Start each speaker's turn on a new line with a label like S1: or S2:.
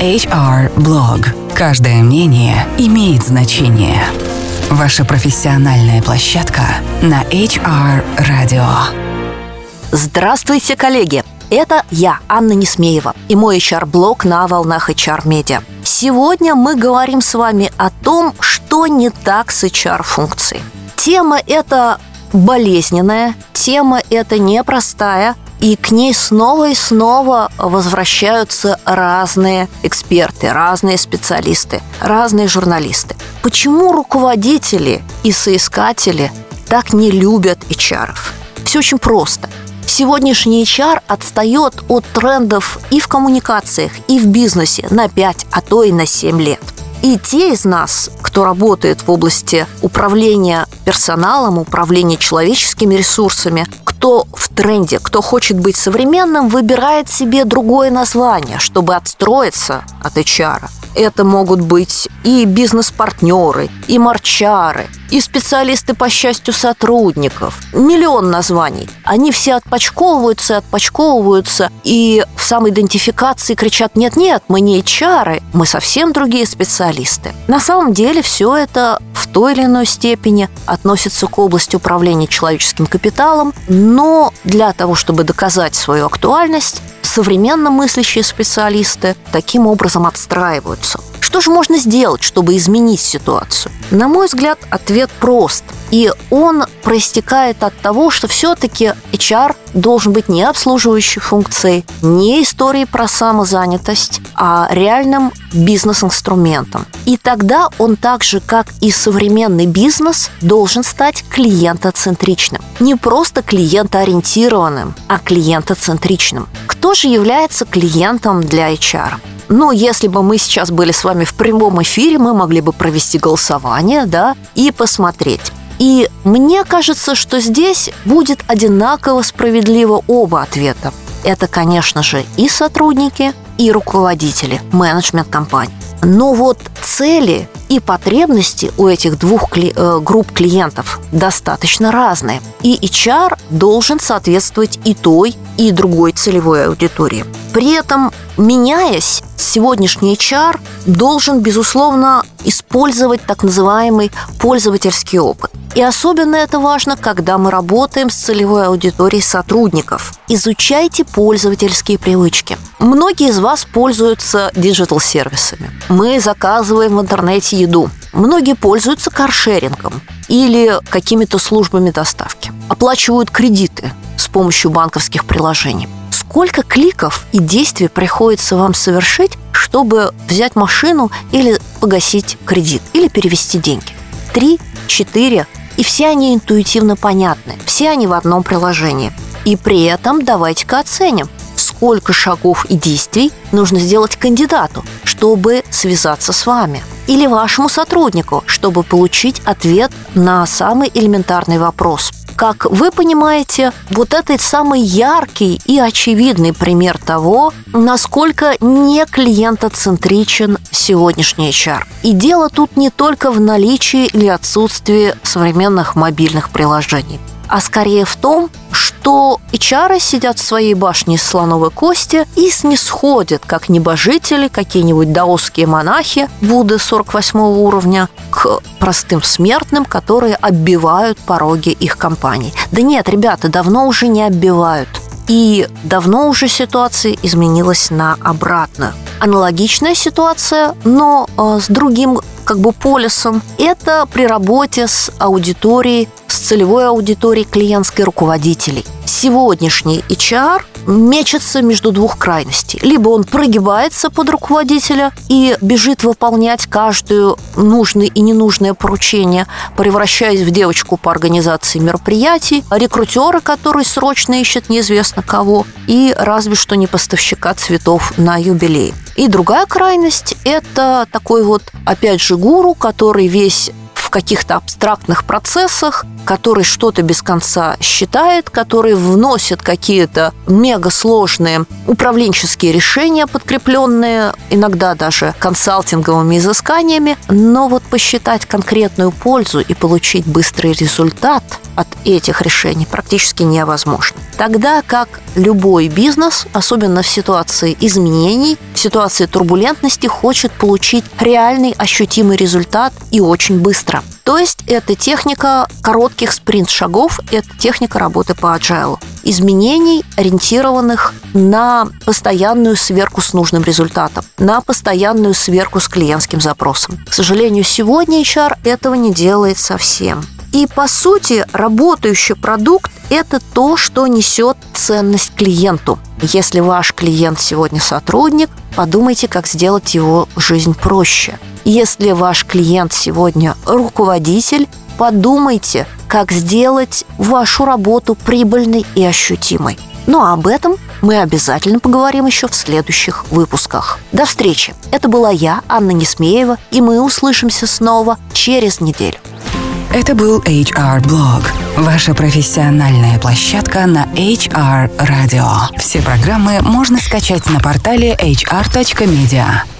S1: HR Blog. Каждое мнение имеет значение. Ваша профессиональная площадка на HR Radio.
S2: Здравствуйте, коллеги! Это я, Анна Несмеева, и мой HR-блог на волнах HR-медиа. Сегодня мы говорим с вами о том, что не так с HR-функцией. Тема эта болезненная, тема эта непростая, и к ней снова и снова возвращаются разные эксперты, разные специалисты, разные журналисты. Почему руководители и соискатели так не любят HR? Все очень просто. Сегодняшний HR отстает от трендов и в коммуникациях, и в бизнесе на 5, а то и на 7 лет. И те из нас, кто работает в области управления персоналом, управления человеческими ресурсами, кто в тренде, кто хочет быть современным, выбирает себе другое название, чтобы отстроиться от HR. Это могут быть и бизнес-партнеры, и марчары, и специалисты по счастью сотрудников. Миллион названий. Они все отпочковываются отпочковываются, и в самоидентификации кричат «нет-нет, мы не HR, мы совсем другие специалисты». На самом деле все это в той или иной степени относится к области управления человеческим капиталом, но для того, чтобы доказать свою актуальность, современно мыслящие специалисты таким образом отстраиваются. Что же можно сделать, чтобы изменить ситуацию? На мой взгляд, ответ прост. И он проистекает от того, что все-таки HR должен быть не обслуживающей функцией, не историей про самозанятость, а реальным бизнес-инструментом. И тогда он так же, как и современный бизнес, должен стать клиентоцентричным. Не просто клиентоориентированным, а клиентоцентричным. Кто же является клиентом для HR? Ну, если бы мы сейчас были с вами в прямом эфире, мы могли бы провести голосование, да, и посмотреть. И мне кажется, что здесь будет одинаково справедливо оба ответа. Это, конечно же, и сотрудники, и руководители, менеджмент компании. Но вот цели и потребности у этих двух кли- э, групп клиентов достаточно разные. И HR должен соответствовать и той, и другой целевой аудитории. При этом, меняясь, сегодняшний HR должен, безусловно, использовать так называемый пользовательский опыт. И особенно это важно, когда мы работаем с целевой аудиторией сотрудников. Изучайте пользовательские привычки. Многие из вас пользуются диджитал-сервисами. Мы заказываем в интернете еду. Многие пользуются каршерингом или какими-то службами доставки. Оплачивают кредиты с помощью банковских приложений. Сколько кликов и действий приходится вам совершить, чтобы взять машину или погасить кредит, или перевести деньги? Три, четыре, и все они интуитивно понятны, все они в одном приложении. И при этом давайте-ка оценим, сколько шагов и действий нужно сделать кандидату, чтобы связаться с вами или вашему сотруднику, чтобы получить ответ на самый элементарный вопрос. Как вы понимаете, вот это самый яркий и очевидный пример того, насколько не клиентоцентричен сегодняшний HR. И дело тут не только в наличии или отсутствии современных мобильных приложений а скорее в том, что HR сидят в своей башне из слоновой кости и снисходят, как небожители, какие-нибудь даосские монахи Будды 48 уровня, к простым смертным, которые оббивают пороги их компаний. Да нет, ребята, давно уже не оббивают. И давно уже ситуация изменилась на обратную. Аналогичная ситуация, но э, с другим как бы полисом, это при работе с аудиторией, с целевой аудиторией клиентской руководителей. Сегодняшний HR мечется между двух крайностей. Либо он прогибается под руководителя и бежит выполнять каждую нужное и ненужное поручение, превращаясь в девочку по организации мероприятий, рекрутера, который срочно ищет неизвестно кого, и разве что не поставщика цветов на юбилей. И другая крайность – это такой вот, опять же, гуру, который весь в каких-то абстрактных процессах, который что-то без конца считает, который вносит какие-то мегасложные управленческие решения, подкрепленные иногда даже консалтинговыми изысканиями, но вот посчитать конкретную пользу и получить быстрый результат от этих решений практически невозможно. Тогда как любой бизнес, особенно в ситуации изменений, в ситуации турбулентности, хочет получить реальный ощутимый результат и очень быстро. То есть это техника коротких спринт-шагов, это техника работы по agile. Изменений, ориентированных на постоянную сверку с нужным результатом, на постоянную сверку с клиентским запросом. К сожалению, сегодня HR этого не делает совсем. И по сути работающий продукт – это то, что несет ценность клиенту. Если ваш клиент сегодня сотрудник, подумайте, как сделать его жизнь проще. Если ваш клиент сегодня руководитель, подумайте, как сделать вашу работу прибыльной и ощутимой. Ну, а об этом мы обязательно поговорим еще в следующих выпусках. До встречи! Это была я, Анна Несмеева, и мы услышимся снова через неделю.
S1: Это был HR Blog, ваша профессиональная площадка на HR Radio. Все программы можно скачать на портале hr.media.